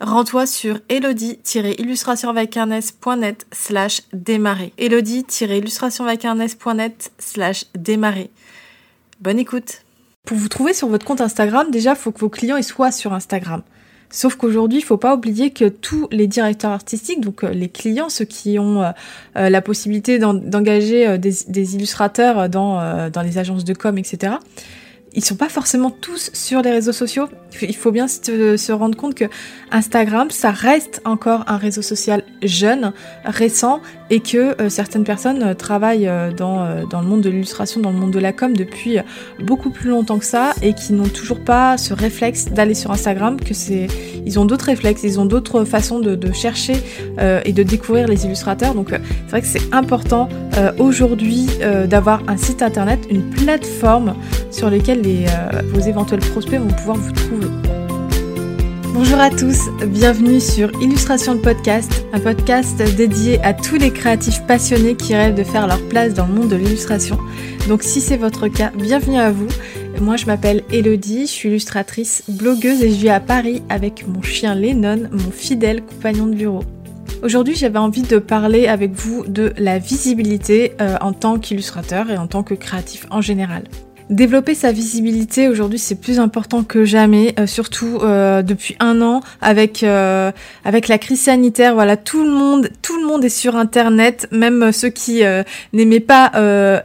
rends-toi sur elodie-illustration slash démarrer. elodie-illustration slash démarrer. Bonne écoute. Pour vous trouver sur votre compte Instagram, déjà, il faut que vos clients y soient sur Instagram. Sauf qu'aujourd'hui, il faut pas oublier que tous les directeurs artistiques, donc euh, les clients, ceux qui ont euh, euh, la possibilité d'engager des, illustrateurs dans les agences de com, etc., ils sont pas forcément tous sur les réseaux sociaux. Il faut bien se, rendre compte que Instagram, ça reste encore un réseau social jeune, récent, et que euh, certaines personnes euh, travaillent euh, dans, dans le monde de l'illustration, dans le monde de la com depuis beaucoup plus longtemps que ça, et qui n'ont toujours pas ce réflexe d'aller sur Instagram, que c'est, ils ont d'autres réflexes, ils ont d'autres façons de, de chercher et de découvrir les illustrateurs. Donc c'est vrai que c'est important aujourd'hui d'avoir un site internet, une plateforme sur laquelle euh, vos éventuels prospects vont pouvoir vous trouver. Bonjour à tous, bienvenue sur Illustration de podcast, un podcast dédié à tous les créatifs passionnés qui rêvent de faire leur place dans le monde de l'illustration. Donc si c'est votre cas, bienvenue à vous. Moi je m'appelle Elodie, je suis illustratrice, blogueuse et je vis à Paris avec mon chien Lennon, mon fidèle compagnon de bureau. Aujourd'hui, j'avais envie de parler avec vous de la visibilité euh, en tant qu'illustrateur et en tant que créatif en général. Développer sa visibilité aujourd'hui c'est plus important que jamais, euh, surtout euh, depuis un an avec euh, avec la crise sanitaire. Voilà, tout le monde tout le monde est sur Internet, même ceux qui n'aimaient pas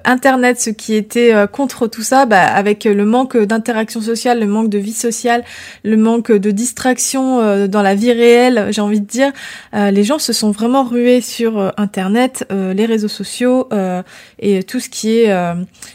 Internet, ceux qui étaient contre tout ça, bah, avec le manque d'interaction sociale, le manque de vie sociale, le manque de distraction dans la vie réelle, j'ai envie de dire, les gens se sont vraiment rués sur Internet, les réseaux sociaux et tout ce qui est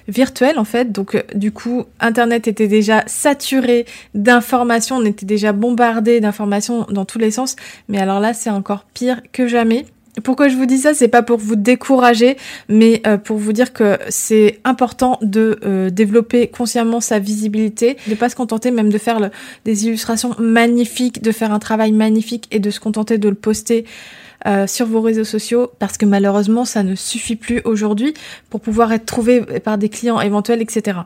virtuel en fait. Donc du coup, Internet était déjà saturé d'informations, on était déjà bombardé d'informations dans tous les sens, mais alors là, c'est encore pire que jamais. Pourquoi je vous dis ça C'est pas pour vous décourager, mais euh, pour vous dire que c'est important de euh, développer consciemment sa visibilité, de pas se contenter même de faire des illustrations magnifiques, de faire un travail magnifique et de se contenter de le poster euh, sur vos réseaux sociaux parce que malheureusement ça ne suffit plus aujourd'hui pour pouvoir être trouvé par des clients éventuels, etc.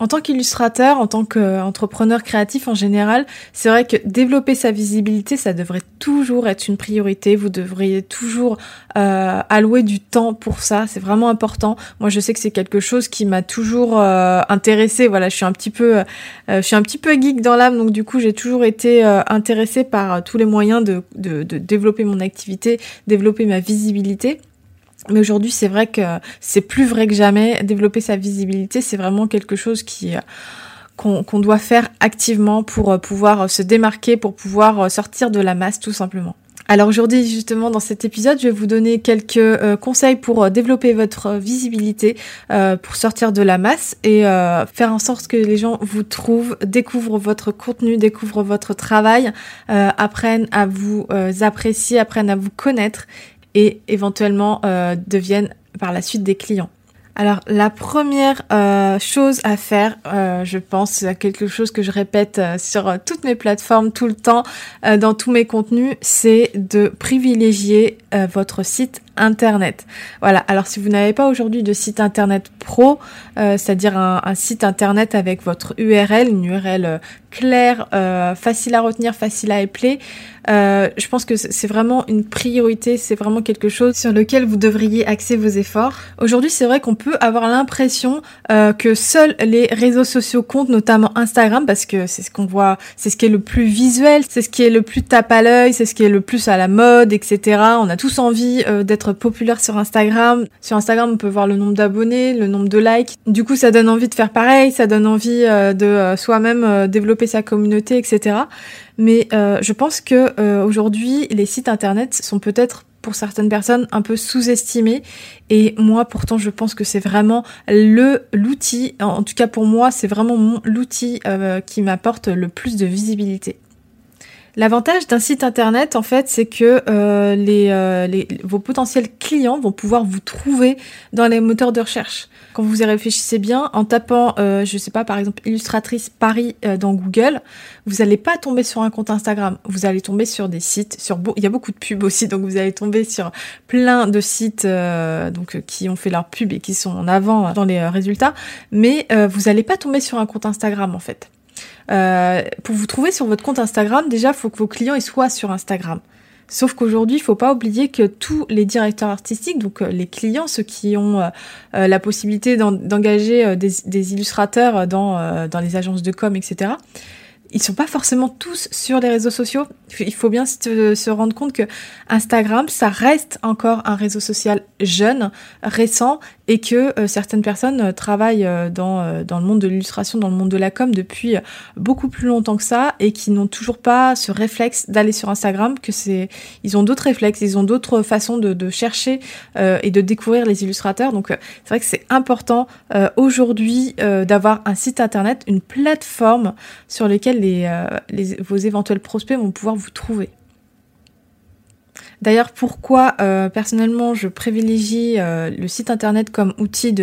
En tant qu'illustrateur, en tant qu'entrepreneur créatif en général, c'est vrai que développer sa visibilité, ça devrait toujours être une priorité. Vous devriez toujours euh, allouer du temps pour ça. C'est vraiment important. Moi, je sais que c'est quelque chose qui m'a toujours euh, intéressé. Voilà, je suis un petit peu, euh, je suis un petit peu geek dans l'âme, donc du coup, j'ai toujours été euh, intéressée par tous les moyens de, de, de développer mon activité, développer ma visibilité. Mais aujourd'hui, c'est vrai que c'est plus vrai que jamais. Développer sa visibilité, c'est vraiment quelque chose qui euh, qu'on doit faire activement pour euh, pouvoir se démarquer, pour pouvoir euh, sortir de la masse, tout simplement. Alors aujourd'hui, justement, dans cet épisode, je vais vous donner quelques conseils pour développer votre visibilité, pour sortir de la masse et faire en sorte que les gens vous trouvent, découvrent votre contenu, découvrent votre travail, apprennent à vous apprécier, apprennent à vous connaître et éventuellement euh, deviennent par la suite des clients. Alors la première euh, chose à faire, euh, je pense, c'est quelque chose que je répète sur toutes mes plateformes tout le temps, dans tous mes contenus, c'est de privilégier votre site internet. Voilà. Alors si vous n'avez pas aujourd'hui de site internet pro, c'est-à-dire un, site internet avec votre URL, une URL claire, facile à retenir, facile à euh, je pense que c'est vraiment une priorité, c'est vraiment quelque chose sur lequel vous devriez axer vos efforts. Aujourd'hui, c'est vrai qu'on peut avoir l'impression euh, que seuls les réseaux sociaux comptent, notamment Instagram, parce que c'est ce qu'on voit, c'est ce qui est le plus visuel, c'est ce qui est le plus tape à l'œil, c'est ce qui est le plus à la mode, etc. On a tous envie euh, d'être populaire sur Instagram. Sur Instagram, on peut voir le nombre d'abonnés, le nombre de likes. Du coup, ça donne envie de faire pareil, ça donne envie euh, de euh, soi-même euh, développer sa communauté, etc. Mais je pense que aujourd'hui, les sites internet sont peut-être pour certaines personnes un peu sous-estimés et moi pourtant je pense que c'est vraiment le l'outil en tout cas pour moi c'est vraiment l'outil qui m'apporte le plus de visibilité. L'avantage d'un site internet, en fait, c'est que euh, les, euh, les, vos potentiels clients vont pouvoir vous trouver dans les moteurs de recherche. Quand vous y réfléchissez bien, en tapant, euh, je sais pas, par exemple, illustratrice Paris euh, dans Google, vous n'allez pas tomber sur un compte Instagram. Vous allez tomber sur des sites, sur il y a beaucoup de pubs aussi, donc vous allez tomber sur plein de sites donc qui ont fait leur pub et qui sont en avant dans les résultats, mais vous n'allez pas tomber sur un compte Instagram en fait. Euh, pour vous trouver sur votre compte Instagram, déjà, il faut que vos clients soient sur Instagram. Sauf qu'aujourd'hui, il faut pas oublier que tous les directeurs artistiques, donc euh, les clients, ceux qui ont euh, la possibilité d'engager des, illustrateurs dans les agences de com, etc., ils sont pas forcément tous sur les réseaux sociaux. Il faut bien se, rendre compte que Instagram, ça reste encore un réseau social jeune, récent, et que euh, certaines personnes euh, travaillent euh, dans, dans le monde de l'illustration, dans le monde de la com depuis beaucoup plus longtemps que ça, et qui n'ont toujours pas ce réflexe d'aller sur Instagram, que c'est, ils ont d'autres réflexes, ils ont d'autres façons de, de chercher et de découvrir les illustrateurs. Donc c'est vrai que c'est important aujourd'hui d'avoir un site internet, une plateforme sur laquelle euh, les, vos éventuels prospects vont pouvoir vous trouver. D'ailleurs, pourquoi euh, personnellement je privilégie euh, le site internet comme outil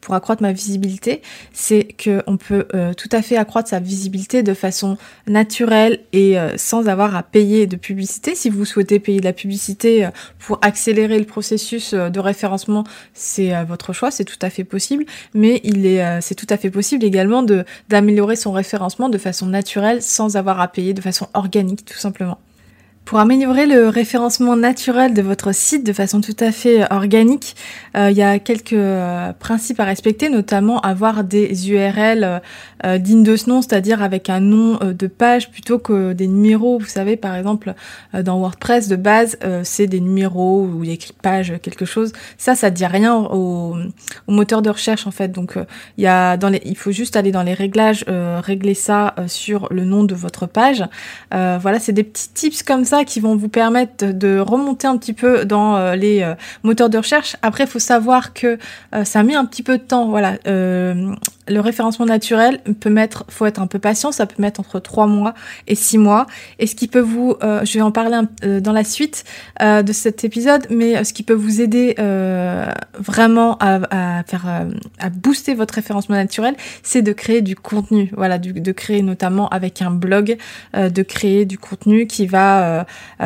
pour accroître ma visibilité, c'est que on peut euh, tout à fait accroître sa visibilité de façon naturelle et sans avoir à payer de publicité. Si vous souhaitez payer de la publicité pour accélérer le processus de référencement, c'est votre choix, c'est tout à fait possible. Mais il est, c'est tout à fait possible également d'améliorer son référencement de façon naturelle sans avoir à payer de façon organique, tout simplement. Pour améliorer le référencement naturel de votre site de façon tout à fait organique, euh, il y a quelques euh, principes à respecter, notamment avoir des URL euh, dignes de ce nom, c'est-à-dire avec un nom de page plutôt que des numéros. Vous savez, par exemple, dans WordPress de base, c'est des numéros ou écrit page quelque chose. Ça, ça dit rien au, moteur de recherche en fait. Donc, il y a il faut juste aller dans les réglages, régler ça sur le nom de votre page. voilà, c'est des petits tips comme ça qui vont vous permettre de remonter un petit peu dans euh, les euh, moteurs de recherche. Après, il faut savoir que euh, ça met un petit peu de temps. Voilà, le référencement naturel peut mettre, faut être un peu patient, ça peut mettre entre 3 mois et 6 mois. Et ce qui peut vous, je vais en parler dans la suite de cet épisode, mais ce qui peut vous aider vraiment à faire, à booster votre référencement naturel, c'est de créer du contenu. Voilà, de créer notamment avec un blog, de créer du contenu qui va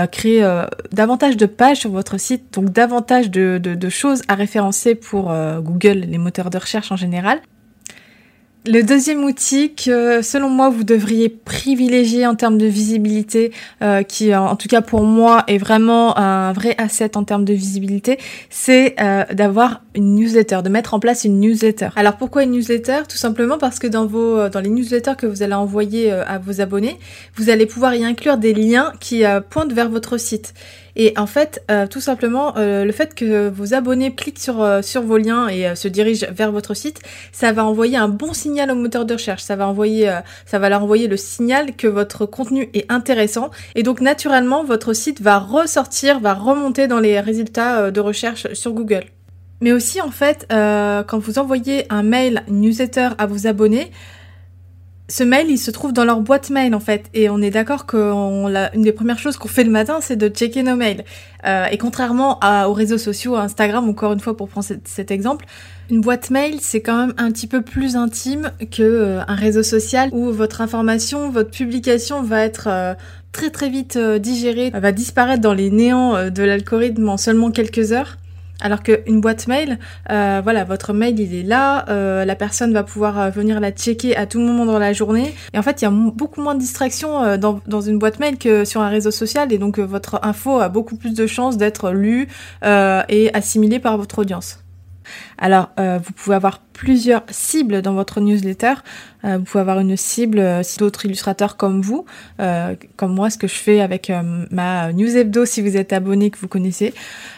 créer euh, davantage de pages sur votre site, donc davantage de, choses à référencer pour euh, Google, les moteurs de recherche en général. Le deuxième outil que, selon moi, vous devriez privilégier en termes de visibilité, euh, qui, en tout cas pour moi, est vraiment un vrai asset en termes de visibilité, c'est euh, d'avoir une newsletter, de mettre en place une newsletter. Alors pourquoi une newsletter? Tout simplement parce que dans vos, dans les newsletters que vous allez envoyer euh, à vos abonnés, vous allez pouvoir y inclure des liens qui pointent vers votre site. Et en fait, euh, tout simplement, euh, le fait que vos abonnés cliquent sur, euh, vos liens et se dirigent vers votre site, ça va envoyer un bon signal au moteur de recherche. Ça va envoyer, ça va leur envoyer le signal que votre contenu est intéressant. Et donc, naturellement, votre site va ressortir, va remonter dans les résultats de recherche sur Google. Mais aussi, en fait, quand vous envoyez un mail, newsletter à vos abonnés, ce mail, il se trouve dans leur boîte mail en fait, et on est d'accord qu'une des premières choses qu'on fait le matin, c'est de checker nos mails. Euh, et contrairement aux réseaux sociaux, à Instagram, encore une fois pour prendre cet, exemple, une boîte mail, c'est quand même un petit peu plus intime que euh, un réseau social où votre information, votre publication va être euh, très très vite digérée, va disparaître dans les néants de l'algorithme en seulement quelques heures. Alors qu'une boîte mail, euh, voilà, votre mail il est là, euh, la personne va pouvoir euh, venir la checker à tout moment dans la journée. Et en fait, il y a beaucoup moins de distractions dans, dans, une boîte mail que sur un réseau social, et donc votre info a beaucoup plus de chances d'être lue et assimilée par votre audience. Alors, euh, vous pouvez avoir plusieurs cibles dans votre newsletter. Euh, vous pouvez avoir une cible euh, d'autres illustrateurs comme vous, comme moi, ce que je fais avec ma news hebdo si vous êtes abonné, que vous connaissez.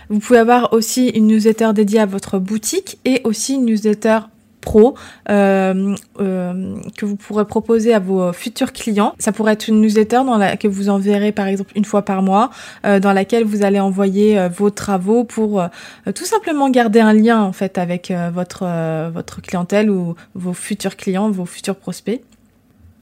Vous pouvez avoir aussi une newsletter dédiée à votre boutique et aussi une newsletter pro euh, euh, que vous pourrez proposer à vos futurs clients. Ça pourrait être une newsletter que vous enverrez par exemple une fois par mois, euh, dans laquelle vous allez envoyer vos travaux pour tout simplement garder un lien en fait avec votre votre clientèle ou vos futurs clients, vos futurs prospects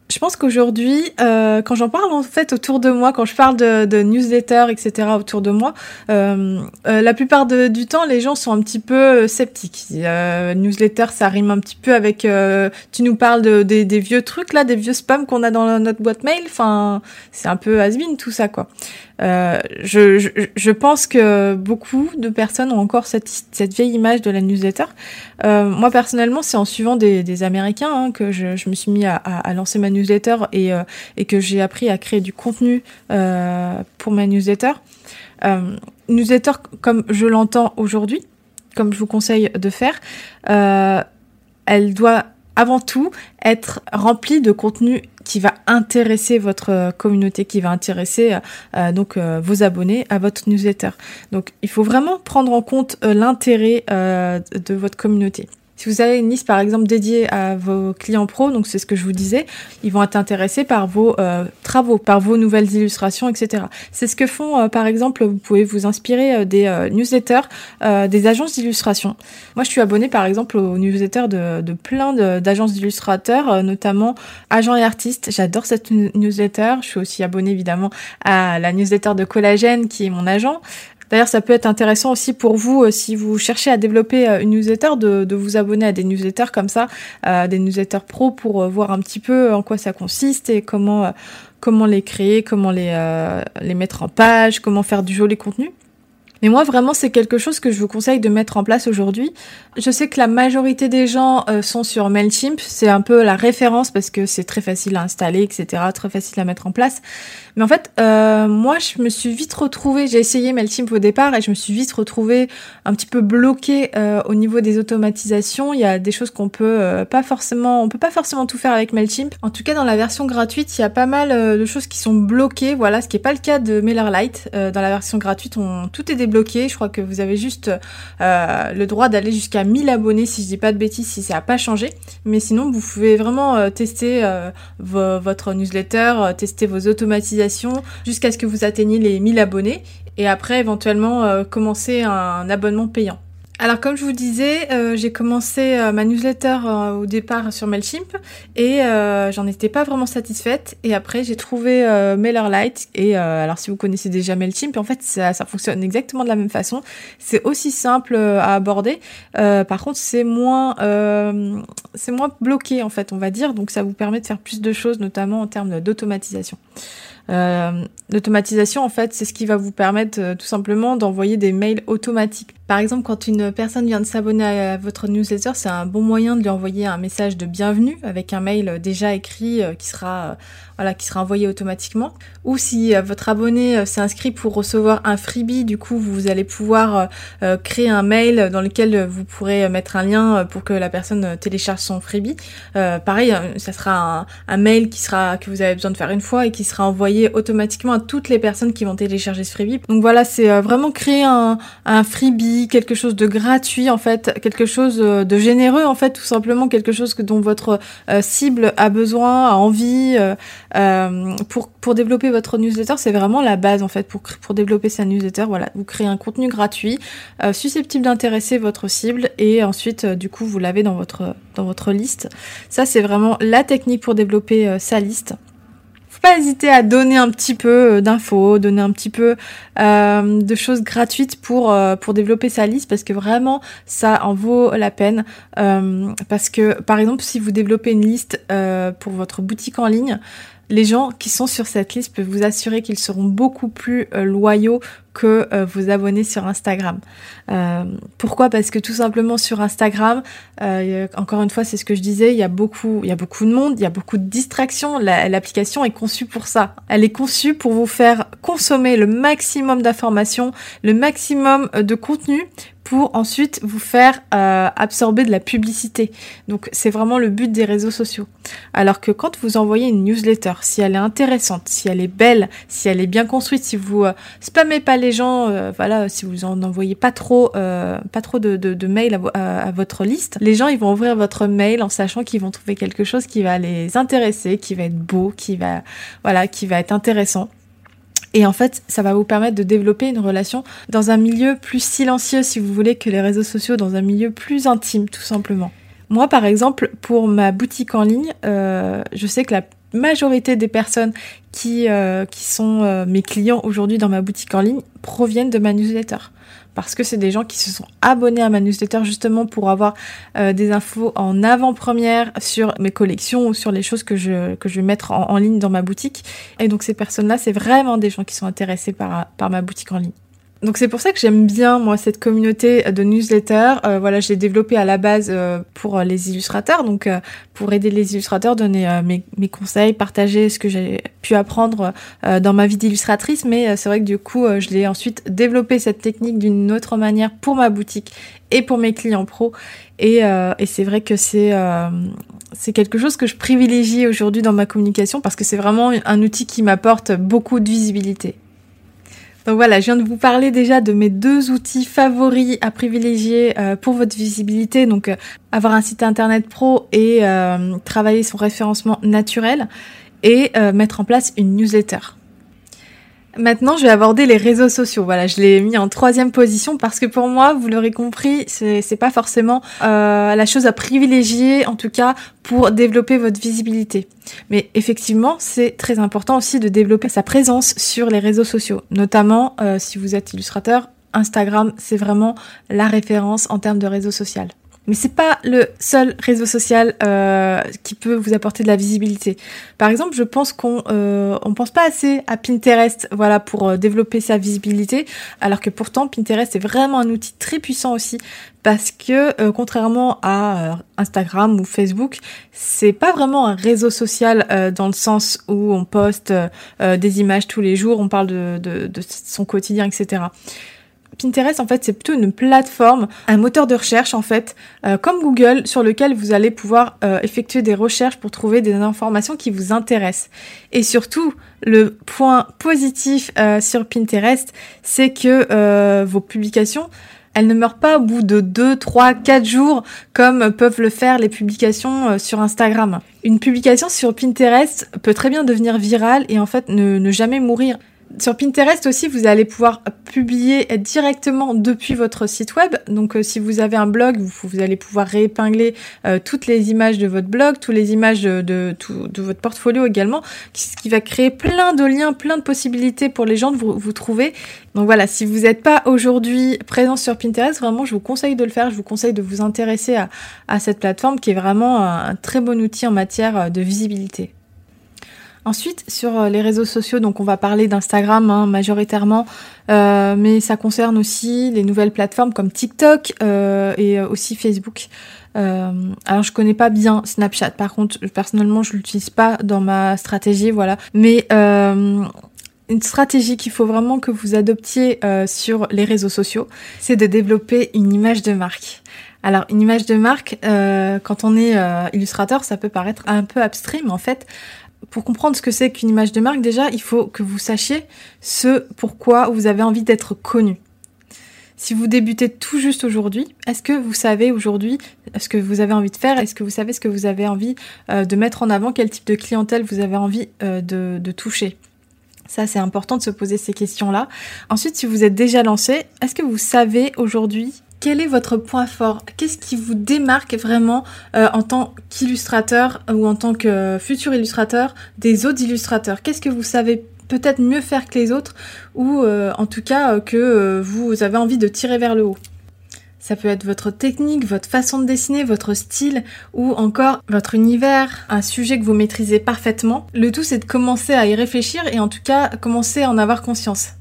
je pense qu'aujourd'hui, euh, quand j'en parle en fait autour de moi, quand je parle de, de newsletter, etc. autour de moi, euh, euh, la plupart du temps, les gens sont un petit peu euh, sceptiques. Euh, newsletter, ça rime un petit peu avec. Euh, tu nous parles de, des, des vieux trucs là, des vieux spams qu'on a dans notre boîte mail. Enfin, c'est un peu has tout ça quoi. Euh, je, pense que beaucoup de personnes ont encore cette, vieille image de la newsletter. Euh, moi personnellement, c'est en suivant des, Américains hein, que je, me suis mis à, lancer ma newsletter et, euh, et que j'ai appris à créer du contenu pour ma newsletter. Newsletter comme je l'entends aujourd'hui, comme je vous conseille de faire, elle doit avant tout être remplie de contenu qui va intéresser votre communauté, qui va intéresser euh, donc euh, vos abonnés à votre newsletter. Donc il faut vraiment prendre en compte euh, l'intérêt de votre communauté. Si vous avez une liste par exemple dédiée à vos clients pro, donc c'est ce que je vous disais, ils vont être intéressés par vos euh, travaux, par vos nouvelles illustrations, etc. C'est ce que font euh, par exemple, vous pouvez vous inspirer euh, des newsletters des agences d'illustration. Moi je suis abonnée par exemple aux newsletters de, de plein d'agences d'illustrateurs, notamment agents et artistes. J'adore cette newsletter. Je suis aussi abonnée évidemment à la newsletter de Collagène qui est mon agent. D'ailleurs, ça peut être intéressant aussi pour vous, euh, si vous cherchez à développer euh, une newsletter, de, vous abonner à des newsletters comme ça, euh, des newsletters pro, pour voir un petit peu en quoi ça consiste et comment, comment les créer, comment les, les mettre en page, comment faire du joli contenu. Mais moi, vraiment, c'est quelque chose que je vous conseille de mettre en place aujourd'hui. Je sais que la majorité des gens euh, sont sur Mailchimp. C'est un peu la référence parce que c'est très facile à installer, etc. Très facile à mettre en place. Mais en fait, euh, moi, je me suis vite retrouvée. J'ai essayé Mailchimp au départ et je me suis vite retrouvée un petit peu bloquée euh, au niveau des automatisations. Il y a des choses qu'on peut pas forcément, on peut pas forcément tout faire avec Mailchimp. En tout cas, dans la version gratuite, il y a pas mal de choses qui sont bloquées. Voilà, ce qui est pas le cas de MailerLite. dans la version gratuite, on, tout est bloqué. Je crois que vous avez juste euh, le droit d'aller jusqu'à 1000 abonnés, si je dis pas de bêtises, si ça n'a pas changé. Mais sinon, vous pouvez vraiment euh, tester euh, votre newsletter, tester vos automatisations jusqu'à ce que vous atteigniez les 1000 abonnés. Et après, éventuellement, commencer un abonnement payant. Alors comme je vous disais, euh, j'ai commencé euh, ma newsletter euh, au départ sur Mailchimp et j'en étais pas vraiment satisfaite et après j'ai trouvé MailerLite et alors si vous connaissez déjà Mailchimp en fait ça, ça, fonctionne exactement de la même façon, c'est aussi simple à aborder, par contre c'est moins c'est moins bloqué en fait on va dire donc ça vous permet de faire plus de choses notamment en termes d'automatisation. L'automatisation, en fait, c'est ce qui va vous permettre tout simplement d'envoyer des mails automatiques. Par exemple, quand une personne vient de s'abonner à votre newsletter, c'est un bon moyen de lui envoyer un message de bienvenue avec un mail déjà écrit euh, qui sera euh, voilà qui sera envoyé automatiquement. Ou si votre abonné s'est inscrit pour recevoir un freebie, du coup, vous allez pouvoir créer un mail dans lequel vous pourrez mettre un lien pour que la personne télécharge son freebie. pareil, ça sera un, mail qui sera que vous avez besoin de faire une fois et qui sera envoyé automatiquement toutes les personnes qui vont télécharger ce freebie. Donc voilà, c'est euh, vraiment créer un, freebie, quelque chose de gratuit en fait, quelque chose euh, de généreux en fait, tout simplement quelque chose que dont votre euh, cible a besoin, a envie pour pour développer votre newsletter. C'est vraiment la base en fait pour pour développer sa newsletter. Voilà, vous créez un contenu gratuit susceptible d'intéresser votre cible et ensuite du coup vous l'avez dans votre dans votre liste. Ça c'est vraiment la technique pour développer sa liste hésiter à donner un petit peu euh, d'infos, donner un petit peu euh, de choses gratuites euh, pour développer sa liste parce que vraiment ça en vaut la peine parce que par exemple si vous développez une liste pour votre boutique en ligne les gens qui sont sur cette liste peuvent vous assurer qu'ils seront beaucoup plus loyaux que euh, vos abonnés sur Instagram. Euh, pourquoi? Parce que tout simplement sur Instagram, euh, encore une fois, c'est ce que je disais, il y a beaucoup, il y a beaucoup de monde, il y a beaucoup de distractions. L'application est conçue pour ça. Elle est conçue pour vous faire consommer le maximum d'informations, le maximum de contenu pour ensuite vous faire euh, absorber de la publicité. Donc c'est vraiment le but des réseaux sociaux. Alors que quand vous envoyez une newsletter, si elle est intéressante, si elle est belle, si elle est bien construite, si vous euh, spammez pas les gens, euh, voilà, si vous en envoyez pas trop, pas trop de, de, mails à, à, votre liste, les gens ils vont ouvrir votre mail en sachant qu'ils vont trouver quelque chose qui va les intéresser, qui va être beau, qui va, voilà, qui va être intéressant. Et en fait, ça va vous permettre de développer une relation dans un milieu plus silencieux, si vous voulez, que les réseaux sociaux, dans un milieu plus intime, tout simplement. Moi, par exemple, pour ma boutique en ligne, euh, je sais que la majorité des personnes qui, euh, sont euh, mes clients aujourd'hui dans ma boutique en ligne proviennent de ma newsletter parce que c'est des gens qui se sont abonnés à ma newsletter justement pour avoir euh, des infos en avant-première sur mes collections ou sur les choses que je, que je vais mettre en, ligne dans ma boutique. Et donc ces personnes-là, c'est vraiment des gens qui sont intéressés par, par ma boutique en ligne. Donc c'est pour ça que j'aime bien moi cette communauté de newsletters. Euh, voilà, je l'ai développée à la base euh, pour les illustrateurs, donc euh, pour aider les illustrateurs, donner mes, conseils, partager ce que j'ai pu apprendre dans ma vie d'illustratrice. Mais c'est vrai que du coup, je l'ai ensuite développé cette technique d'une autre manière pour ma boutique et pour mes clients pro. Et, c'est vrai que c'est quelque chose que je privilégie aujourd'hui dans ma communication parce que c'est vraiment un outil qui m'apporte beaucoup de visibilité. Donc voilà, je viens de vous parler déjà de mes deux outils favoris à privilégier euh, pour votre visibilité. Donc euh, avoir un site internet pro et euh, travailler son référencement naturel et mettre en place une newsletter. Maintenant, je vais aborder les réseaux sociaux. Voilà, je l'ai mis en troisième position parce que pour moi, vous l'aurez compris, c'est pas forcément euh, la chose à privilégier, en tout cas pour développer votre visibilité. Mais effectivement, c'est très important aussi de développer sa présence sur les réseaux sociaux, notamment euh, si vous êtes illustrateur. Instagram, c'est vraiment la référence en termes de réseau social. Mais c'est pas le seul réseau social euh, qui peut vous apporter de la visibilité. Par exemple, je pense qu'on euh, on pense pas assez à Pinterest, voilà, pour euh, développer sa visibilité, alors que pourtant Pinterest est vraiment un outil très puissant aussi parce que euh, contrairement à Instagram ou Facebook, c'est pas vraiment un réseau social dans le sens où on poste des images tous les jours, on parle de, de, de son quotidien, etc. Pinterest, en fait, c'est plutôt une plateforme, un moteur de recherche, en fait, euh, comme Google, sur lequel vous allez pouvoir euh, effectuer des recherches pour trouver des informations qui vous intéressent. Et surtout, le point positif euh, sur Pinterest, c'est que vos publications, elles ne meurent pas au bout de 2, 3, 4 jours comme peuvent le faire les publications sur Instagram. Une publication sur Pinterest peut très bien devenir virale et en fait ne jamais mourir. Sur Pinterest aussi, vous allez pouvoir publier directement depuis votre site web. Donc, euh, si vous avez un blog, vous, allez pouvoir réépingler euh, toutes les images de votre blog, toutes les images de, votre portfolio également, ce qui va créer plein de liens, plein de possibilités pour les gens de vous, trouver. Donc voilà, si vous n'êtes pas aujourd'hui présent sur Pinterest, vraiment, je vous conseille de le faire. Je vous conseille de vous intéresser à, à cette plateforme qui est vraiment un très bon outil en matière euh, de visibilité. Ensuite, sur euh, les réseaux sociaux, donc on va parler d'Instagram hein, majoritairement, euh, mais ça concerne aussi les nouvelles plateformes comme TikTok euh, et aussi Facebook. alors je connais pas bien Snapchat, par contre personnellement je l'utilise pas dans ma stratégie, voilà. Mais une stratégie qu'il faut vraiment que vous adoptiez sur les réseaux sociaux, c'est de développer une image de marque. Alors une image de marque, quand on est illustrateur, ça peut paraître un peu abstrait, mais en fait, pour comprendre ce que c'est qu'une image de marque, déjà, il faut que vous sachiez ce pourquoi vous avez envie d'être connu. Si vous débutez tout juste aujourd'hui, est-ce que vous savez aujourd'hui ce que vous avez envie de faire? Est-ce que vous savez ce que vous avez envie euh, de mettre en avant? Quel type de clientèle vous avez envie euh, de, de toucher? Ça, c'est important de se poser ces questions-là. Ensuite, si vous êtes déjà lancé, est-ce que vous savez aujourd'hui quel est votre point fort? Qu'est-ce qui vous démarque vraiment euh, en tant qu'illustrateur ou en tant que futur illustrateur des autres illustrateurs? Qu'est-ce que vous savez peut-être mieux faire que les autres ou euh, en tout cas euh, que vous avez envie de tirer vers le haut? Ça peut être votre technique, votre façon de dessiner, votre style ou encore votre univers, un sujet que vous maîtrisez parfaitement. Le tout c'est de commencer à y réfléchir et en tout cas commencer à en avoir conscience.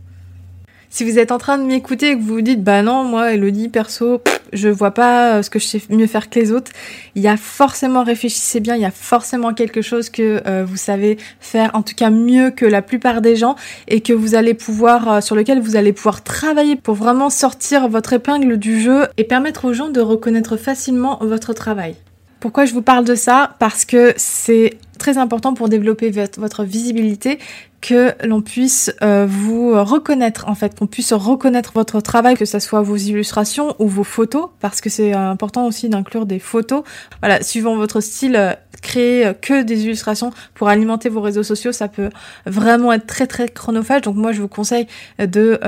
Si vous êtes en train de m'écouter et que vous vous dites bah non moi Elodie perso je vois pas euh, ce que je sais mieux faire que les autres, il y a forcément réfléchissez bien, il y a forcément quelque chose que euh, vous savez faire en tout cas mieux que la plupart des gens et que vous allez pouvoir euh, sur lequel vous allez pouvoir travailler pour vraiment sortir votre épingle du jeu et permettre aux gens de reconnaître facilement votre travail. Pourquoi je vous parle de ça? Parce que c'est très important pour développer votre visibilité que l'on puisse euh, vous reconnaître en fait, qu'on puisse reconnaître votre travail, que ce soit vos illustrations ou vos photos, parce que c'est euh, important aussi d'inclure des photos. Voilà, suivant votre style, euh, créer que des illustrations pour alimenter vos réseaux sociaux, ça peut vraiment être très très chronophage. Donc moi je vous conseille de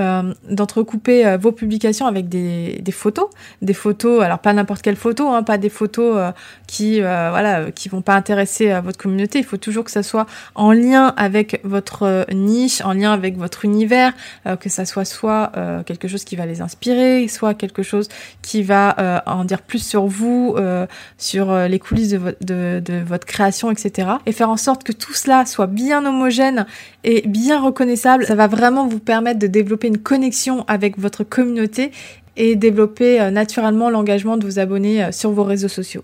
d'entrecouper vos publications avec des, des photos, des photos, alors pas n'importe quelle photo, hein, pas des photos qui voilà qui vont pas intéresser votre communauté. Il faut toujours que ça soit en lien avec votre niche, en lien avec votre univers, euh, que ça soit soit euh, quelque chose qui va les inspirer, soit quelque chose qui va euh, en dire plus sur vous, sur les coulisses de, votre création, etc. Et faire en sorte que tout cela soit bien homogène et bien reconnaissable, ça va vraiment vous permettre de développer une connexion avec votre communauté et développer naturellement l'engagement de vos abonnés sur vos réseaux sociaux.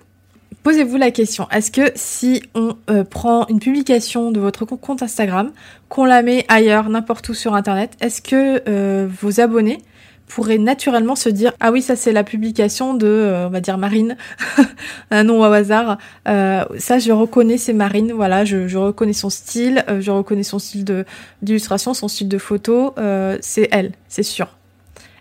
Posez-vous la question, est-ce que si on euh, prend une publication de votre compte Instagram, qu'on la met ailleurs, n'importe où sur Internet, est-ce que euh, vos abonnés pourraient naturellement se dire ah oui ça c'est la publication de euh, on va dire Marine un nom au hasard ça je reconnais c'est Marine voilà je, reconnais son style je reconnais son style de d'illustration son style de photo c'est elle c'est sûr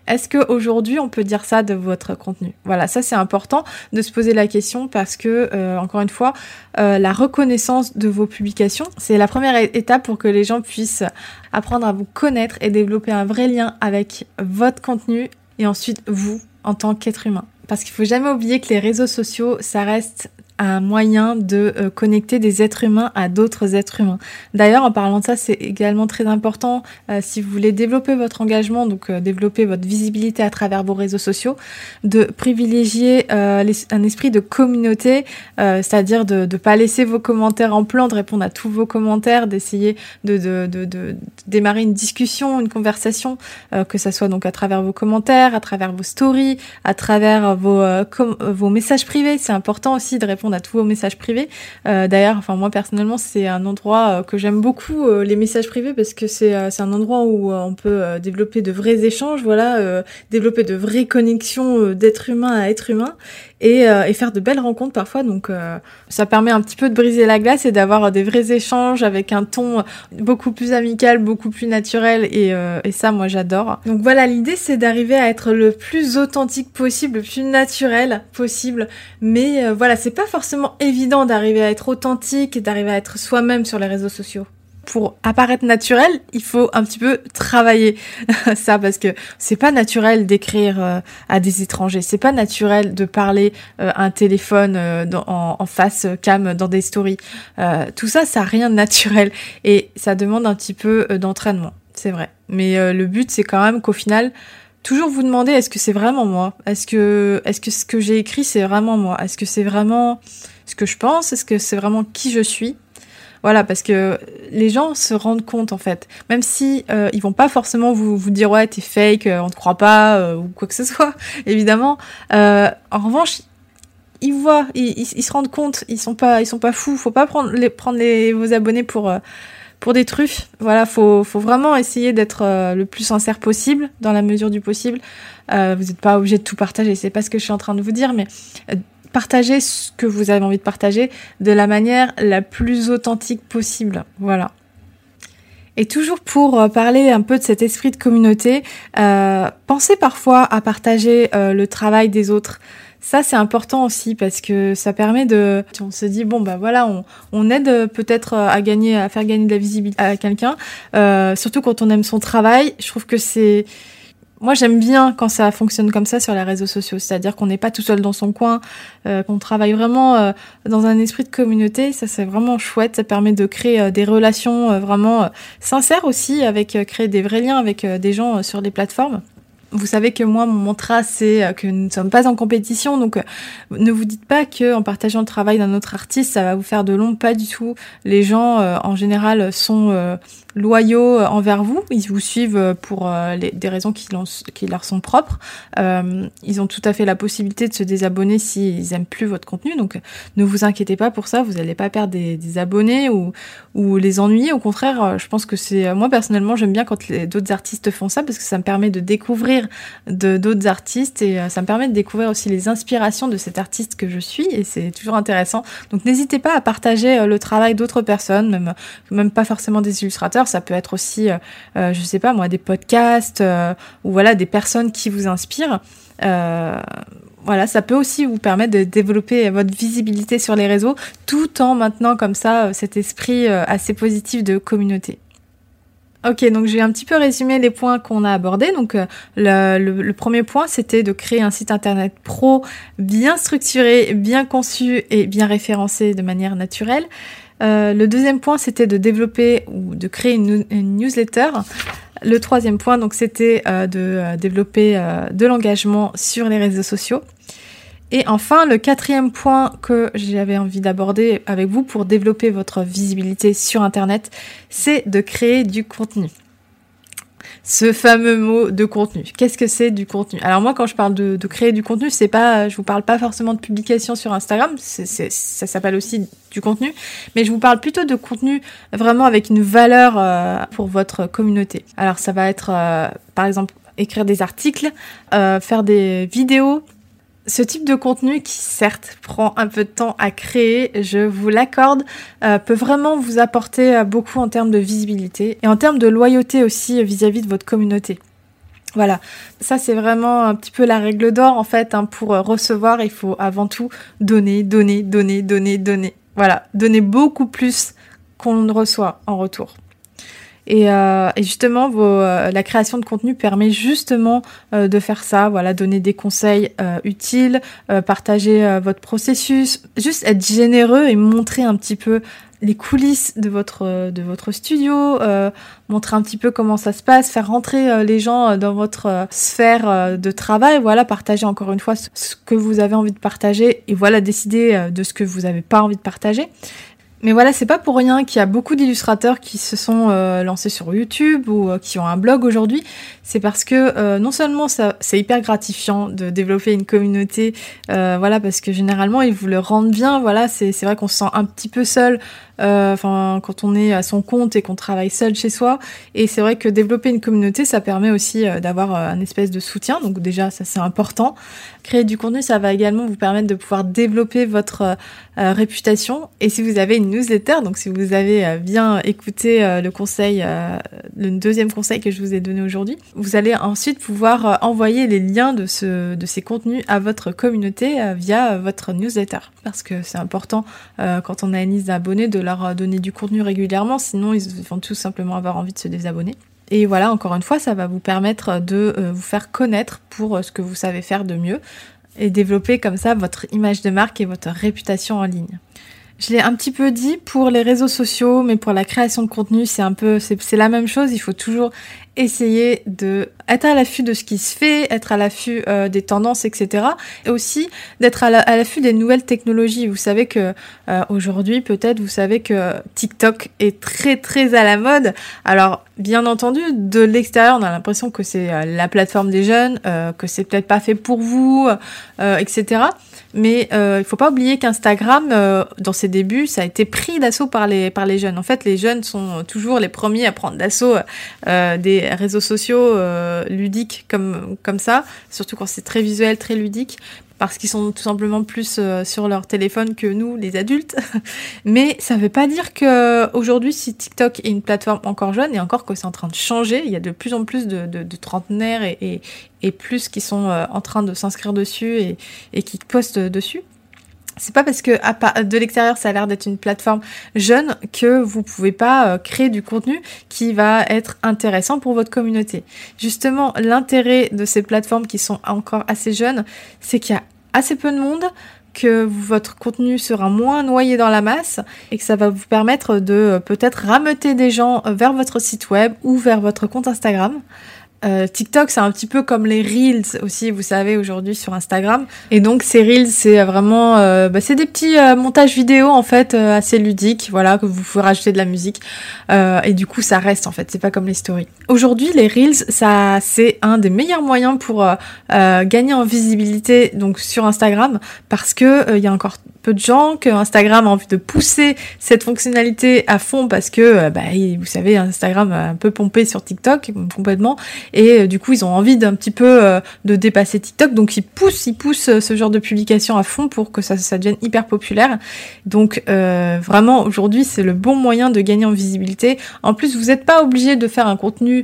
est-ce qu'aujourd'hui on peut dire ça de votre contenu? Voilà, ça c'est important de se poser la question parce que, euh, encore une fois, euh, la reconnaissance de vos publications, c'est la première étape pour que les gens puissent apprendre à vous connaître et développer un vrai lien avec votre contenu et ensuite vous en tant qu'être humain. Parce qu'il faut jamais oublier que les réseaux sociaux, ça reste un moyen de euh, connecter des êtres humains à d'autres êtres humains. D'ailleurs, en parlant de ça, c'est également très important euh, si vous voulez développer votre engagement, donc euh, développer votre visibilité à travers vos réseaux sociaux, de privilégier un esprit de communauté, c'est-à-dire de ne pas laisser vos commentaires en plan, de répondre à tous vos commentaires, d'essayer de, de, de, de, démarrer une discussion, une conversation, que ça soit donc à travers vos commentaires, à travers vos stories, à travers vos, vos messages privés. C'est important aussi de répondre à tous vos messages privés. Euh, d'ailleurs, enfin moi personnellement, c'est un endroit euh, que j'aime beaucoup euh, les messages privés parce que c'est un endroit où on peut développer de vrais échanges, voilà, développer de vraies connexions d'être humain à être humain et, et, faire de belles rencontres parfois. Donc ça permet un petit peu de briser la glace et d'avoir des vrais échanges avec un ton beaucoup plus amical, beaucoup plus naturel et, et ça moi j'adore. Donc voilà, l'idée c'est d'arriver à être le plus authentique possible, le plus naturel possible. Mais voilà, c'est pas forcément évident d'arriver à être authentique et d'arriver à être soi-même sur les réseaux sociaux. Pour apparaître naturel, il faut un petit peu travailler. Ça parce que c'est pas naturel d'écrire euh, à des étrangers, c'est pas naturel de parler euh, un téléphone euh, en, face cam dans des stories. tout ça, ça a rien de naturel. Et ça demande un petit peu d'entraînement, c'est vrai. Mais le but, c'est quand même qu'au final, toujours vous demander est-ce que c'est vraiment moi? Est-ce que est-ce que ce que j'ai écrit c'est vraiment moi? Est-ce que c'est vraiment ce que je pense? Est-ce que c'est vraiment qui je suis? Voilà, parce que les gens se rendent compte en fait, même si euh, ils vont pas forcément vous, dire ouais t'es fake, euh, on te croit pas euh, ou quoi que ce soit, évidemment. en revanche, ils voient, ils, se rendent compte, ils sont pas, ils sont pas fous. Faut pas prendre les prendre les, vos abonnés pour pour des truffes, voilà, faut, faut vraiment essayer d'être euh, le plus sincère possible, dans la mesure du possible. Euh, vous n'êtes pas obligé de tout partager, c'est pas ce que je suis en train de vous dire, mais euh, partagez ce que vous avez envie de partager de la manière la plus authentique possible. Voilà. Et toujours pour parler un peu de cet esprit de communauté, pensez parfois à partager le travail des autres. Ça, c'est important aussi parce que ça permet de. On se dit bon bah voilà, on, aide peut-être à gagner, à faire gagner de la visibilité à quelqu'un. Euh, surtout quand on aime son travail, je trouve que c'est. Moi, j'aime bien quand ça fonctionne comme ça sur les réseaux sociaux, c'est-à-dire qu'on n'est pas tout seul dans son coin, euh, qu'on travaille vraiment euh, dans un esprit de communauté. Ça, c'est vraiment chouette. Ça permet de créer euh, des relations vraiment sincères aussi, avec créer des vrais liens avec des gens sur les plateformes. Vous savez que moi, mon mantra, c'est que nous ne sommes pas en compétition, donc ne vous dites pas que en partageant le travail d'un autre artiste, ça va vous faire de l'ombre, pas du tout. Les gens, en général, sont loyaux envers vous, ils vous suivent pour des raisons qui, leur sont propres. ils ont tout à fait la possibilité de se désabonner s'ils aiment plus votre contenu, donc ne vous inquiétez pas pour ça, vous n'allez pas perdre des, abonnés ou les ennuyer. Au contraire, je pense que c'est moi personnellement, j'aime bien quand d'autres artistes font ça parce que ça me permet de découvrir de d'autres artistes et euh, ça me permet de découvrir aussi les inspirations de cet artiste que je suis et c'est toujours intéressant. Donc n'hésitez pas à partager euh, le travail d'autres personnes, même même pas forcément des illustrateurs, ça peut être aussi, euh, je sais pas moi, des podcasts ou voilà des personnes qui vous inspirent. voilà, ça peut aussi vous permettre de développer votre visibilité sur les réseaux tout en maintenant comme ça cet esprit assez positif de communauté. Ok, donc je vais un petit peu résumer les points qu'on a abordés. Donc euh, le, premier point, c'était de créer un site internet pro bien structuré, bien conçu et bien référencé de manière naturelle. Euh, le deuxième point, c'était de développer ou de créer une, newsletter. Le troisième point, donc, c'était euh, de développer de l'engagement sur les réseaux sociaux. Et enfin, le quatrième point que j'avais envie d'aborder avec vous pour développer votre visibilité sur Internet, c'est de créer du contenu. Ce fameux mot de contenu. Qu'est-ce que c'est du contenu? Alors moi, quand je parle de, créer du contenu, c'est pas, je vous parle pas forcément de publication sur Instagram. ça s'appelle aussi du contenu, mais je vous parle plutôt de contenu vraiment avec une valeur euh, pour votre communauté. Alors ça va être, euh, par exemple, écrire des articles, euh, faire des vidéos, ce type de contenu qui certes prend un peu de temps à créer, je vous l'accorde, euh, peut vraiment vous apporter euh, beaucoup en termes de visibilité et en termes de loyauté aussi vis-à-vis de votre communauté. Voilà, ça c'est vraiment un petit peu la règle d'or en fait. Hein. pour euh, recevoir, il faut avant tout donner, donner, donner, donner, donner. Voilà, donner beaucoup plus qu'on ne reçoit en retour. Et, euh, et justement, vos, euh, la création de contenu permet justement euh, de faire ça, voilà, donner des conseils euh, utiles, partager votre processus, juste être généreux et montrer un petit peu les coulisses de votre de votre studio, montrer un petit peu comment ça se passe, faire rentrer les gens dans votre sphère de travail, voilà, partager encore une fois ce que vous avez envie de partager et voilà décider de ce que vous n'avez pas envie de partager. Mais voilà, c'est pas pour rien qu'il y a beaucoup d'illustrateurs qui se sont euh, lancés sur YouTube ou euh, qui ont un blog aujourd'hui. C'est parce que euh, non seulement c'est hyper gratifiant de développer une communauté, voilà, parce que généralement ils vous le rendent bien. Voilà, c'est c'est vrai qu'on se sent un petit peu seul enfin quand on est à son compte et qu'on travaille seul chez soi. Et c'est vrai que développer une communauté, ça permet aussi euh, d'avoir euh, un espèce de soutien. Donc déjà, ça c'est important. Créer du contenu, ça va également vous permettre de pouvoir développer votre réputation. Et si vous avez une newsletter, donc si vous avez bien écouté le conseil, le deuxième conseil que je vous ai donné aujourd'hui, vous allez ensuite pouvoir envoyer les liens de, de ces contenus à votre communauté via votre newsletter. Parce que c'est important quand on a une liste d'abonnés de leur donner du contenu régulièrement, sinon ils vont tout simplement avoir envie de se désabonner. Et voilà, encore une fois, ça va vous permettre de euh, vous faire connaître pour euh, ce que vous savez faire de mieux et développer comme ça votre image de marque et votre réputation en ligne. Je l'ai un petit peu dit pour les réseaux sociaux, mais pour la création de contenu, c'est un peu, c'est la même chose. Il faut toujours essayer de être à l'affût de ce qui se fait, être à l'affût euh, des tendances, etc. Et aussi d'être à l'affût des nouvelles technologies. Vous savez que euh, aujourd'hui, peut-être, vous savez que TikTok est très très à la mode. Alors, bien entendu, de l'extérieur, on a l'impression que c'est euh, la plateforme des jeunes, que c'est peut-être pas fait pour vous, etc. Mais euh, il faut pas oublier qu'Instagram, euh, dans ses débuts, ça a été pris d'assaut par les, jeunes. En fait, les jeunes sont toujours les premiers à prendre d'assaut euh, des réseaux sociaux euh, ludiques comme ça, surtout quand c'est très visuel, très ludique parce qu'ils sont tout simplement plus euh, sur leur téléphone que nous, les adultes. Mais ça ne veut pas dire que aujourd'hui, si TikTok est une plateforme encore jeune et encore que c'est en train de changer, il y a de plus en plus de, trentenaires et, plus qui sont euh, en train de s'inscrire dessus et qui postent dessus. C'est pas parce que de l'extérieur ça a l'air d'être une plateforme jeune que vous pouvez pas euh, créer du contenu qui va être intéressant pour votre communauté. Justement, l'intérêt de ces plateformes qui sont encore assez jeunes, c'est qu'il y a assez peu de monde, que votre contenu sera moins noyé dans la masse et que ça va vous permettre de euh, peut-être rameuter des gens vers votre site web ou vers votre compte Instagram. Euh, TikTok, c'est un petit peu comme les Reels aussi, vous savez, aujourd'hui sur Instagram. Et donc ces Reels, c'est vraiment, euh, bah, c'est des petits euh, montages vidéo en fait assez ludiques, voilà, que vous pouvez rajouter de la musique. et du coup, ça reste en fait, c'est pas comme les stories. Aujourd'hui, les Reels, ça, c'est un des meilleurs moyens pour gagner en visibilité donc sur Instagram parce que il y a encore peu de gens, que Instagram a envie de pousser cette fonctionnalité à fond parce que, euh, bah, vous savez, Instagram a un peu pompé sur TikTok complètement et euh, du coup ils ont envie d'un petit peu euh, de dépasser TikTok, donc ils poussent, ils poussent ce genre de publication à fond pour que ça, ça devienne hyper populaire. Donc vraiment aujourd'hui c'est le bon moyen de gagner en visibilité. En plus vous n'êtes pas obligé de faire un contenu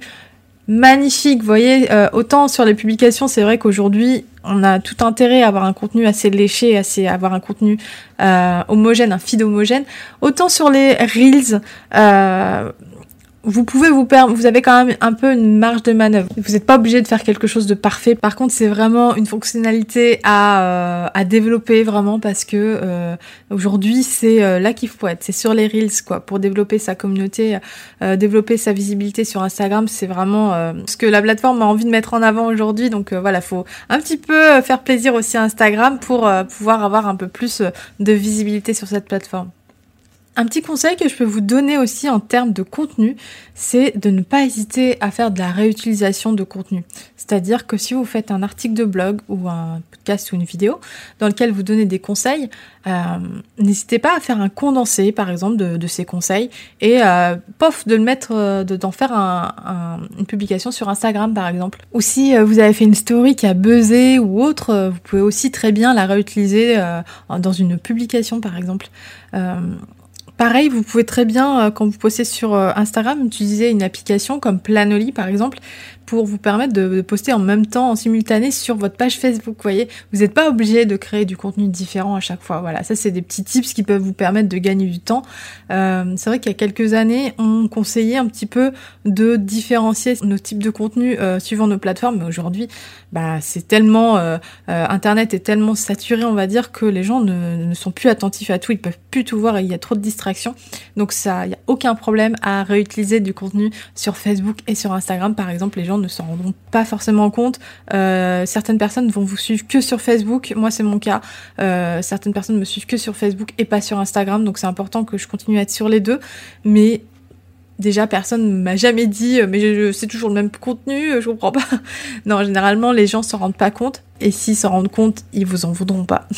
magnifique. Voyez, autant sur les publications, c'est vrai qu'aujourd'hui, on a tout intérêt à avoir un contenu assez léché, assez avoir un contenu euh, homogène, un feed homogène. Autant sur les reels, euh, vous pouvez vous perdre, vous avez quand même un peu une marge de manœuvre. Vous n'êtes pas obligé de faire quelque chose de parfait. Par contre, c'est vraiment une fonctionnalité à, euh, à développer vraiment parce que euh, aujourd'hui, c'est euh, là qu'il faut être. C'est sur les reels quoi, pour développer sa communauté, développer sa visibilité sur Instagram. C'est vraiment ce que la plateforme a envie de mettre en avant aujourd'hui. Donc voilà, faut un petit peu faire plaisir aussi à Instagram pour pouvoir avoir un peu plus de visibilité sur cette plateforme. Un petit conseil que je peux vous donner aussi en termes de contenu, c'est de ne pas hésiter à faire de la réutilisation de contenu. C'est-à-dire que si vous faites un article de blog ou un podcast ou une vidéo dans lequel vous donnez des conseils, euh, n'hésitez pas à faire un condensé, par exemple, de, ces conseils et euh, pof, de le mettre, euh, d'en faire une publication sur Instagram, par exemple. Ou si vous avez fait une story qui a buzzé ou autre, vous pouvez aussi très bien la réutiliser dans une publication, par exemple. Pareil, vous pouvez très bien, euh, quand vous postez sur euh, Instagram, utiliser une application comme Planoly par exemple, pour vous permettre de, poster en même temps, en simultané sur votre page Facebook. Vous voyez, vous n'êtes pas obligé de créer du contenu différent à chaque fois. Voilà, ça c'est des petits tips qui peuvent vous permettre de gagner du temps. Euh, c'est vrai qu'il y a quelques années, on conseillait un petit peu de différencier nos types de contenu euh, suivant nos plateformes, mais aujourd'hui, bah c'est tellement euh, Internet est tellement saturé, on va dire, que les gens ne, sont plus attentifs à tout, ils peuvent plus tout voir et il y a trop de distractions. Donc ça, il y a aucun problème à réutiliser du contenu sur Facebook et sur Instagram, par exemple. Les gens ne s'en rendront pas forcément compte. Euh, certaines personnes vont vous suivre que sur Facebook. Moi, c'est mon cas. Euh, certaines personnes me suivent que sur Facebook et pas sur Instagram. Donc, c'est important que je continue à être sur les deux. Mais déjà, personne ne m'a jamais dit, euh, mais c'est toujours le même contenu, je comprends pas. non, généralement, les gens s'en rendent pas compte. Et s'ils s'en rendent compte, ils vous en voudront pas.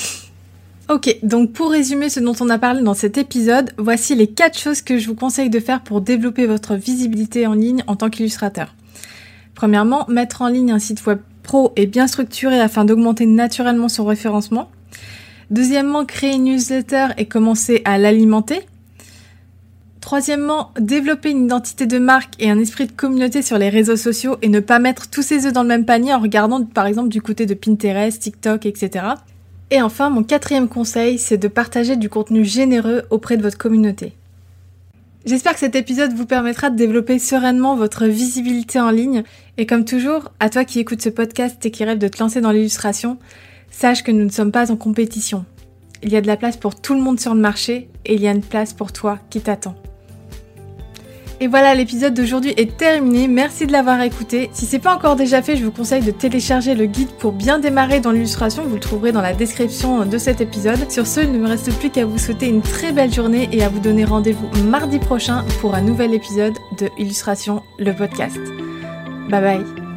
Ok, donc pour résumer ce dont on a parlé dans cet épisode, voici les 4 choses que je vous conseille de faire pour développer votre visibilité en ligne en tant qu'illustrateur. Premièrement, mettre en ligne un site web pro et bien structuré afin d'augmenter naturellement son référencement. Deuxièmement, créer une newsletter et commencer à l'alimenter. Troisièmement, développer une identité de marque et un esprit de communauté sur les réseaux sociaux et ne pas mettre tous ses œufs dans le même panier en regardant par exemple du côté de Pinterest, TikTok, etc. Et enfin, mon quatrième conseil, c'est de partager du contenu généreux auprès de votre communauté. J'espère que cet épisode vous permettra de développer sereinement votre visibilité en ligne. Et comme toujours, à toi qui écoutes ce podcast et qui rêve de te lancer dans l'illustration, sache que nous ne sommes pas en compétition. Il y a de la place pour tout le monde sur le marché et il y a une place pour toi qui t'attend. Et voilà, l'épisode d'aujourd'hui est terminé. Merci de l'avoir écouté. Si c'est pas encore déjà fait, je vous conseille de télécharger le guide pour bien démarrer dans l'illustration. Vous le trouverez dans la description de cet épisode. Sur ce, il ne me reste plus qu'à vous souhaiter une très belle journée et à vous donner rendez-vous mardi prochain pour un nouvel épisode de Illustration, le podcast. Bye bye.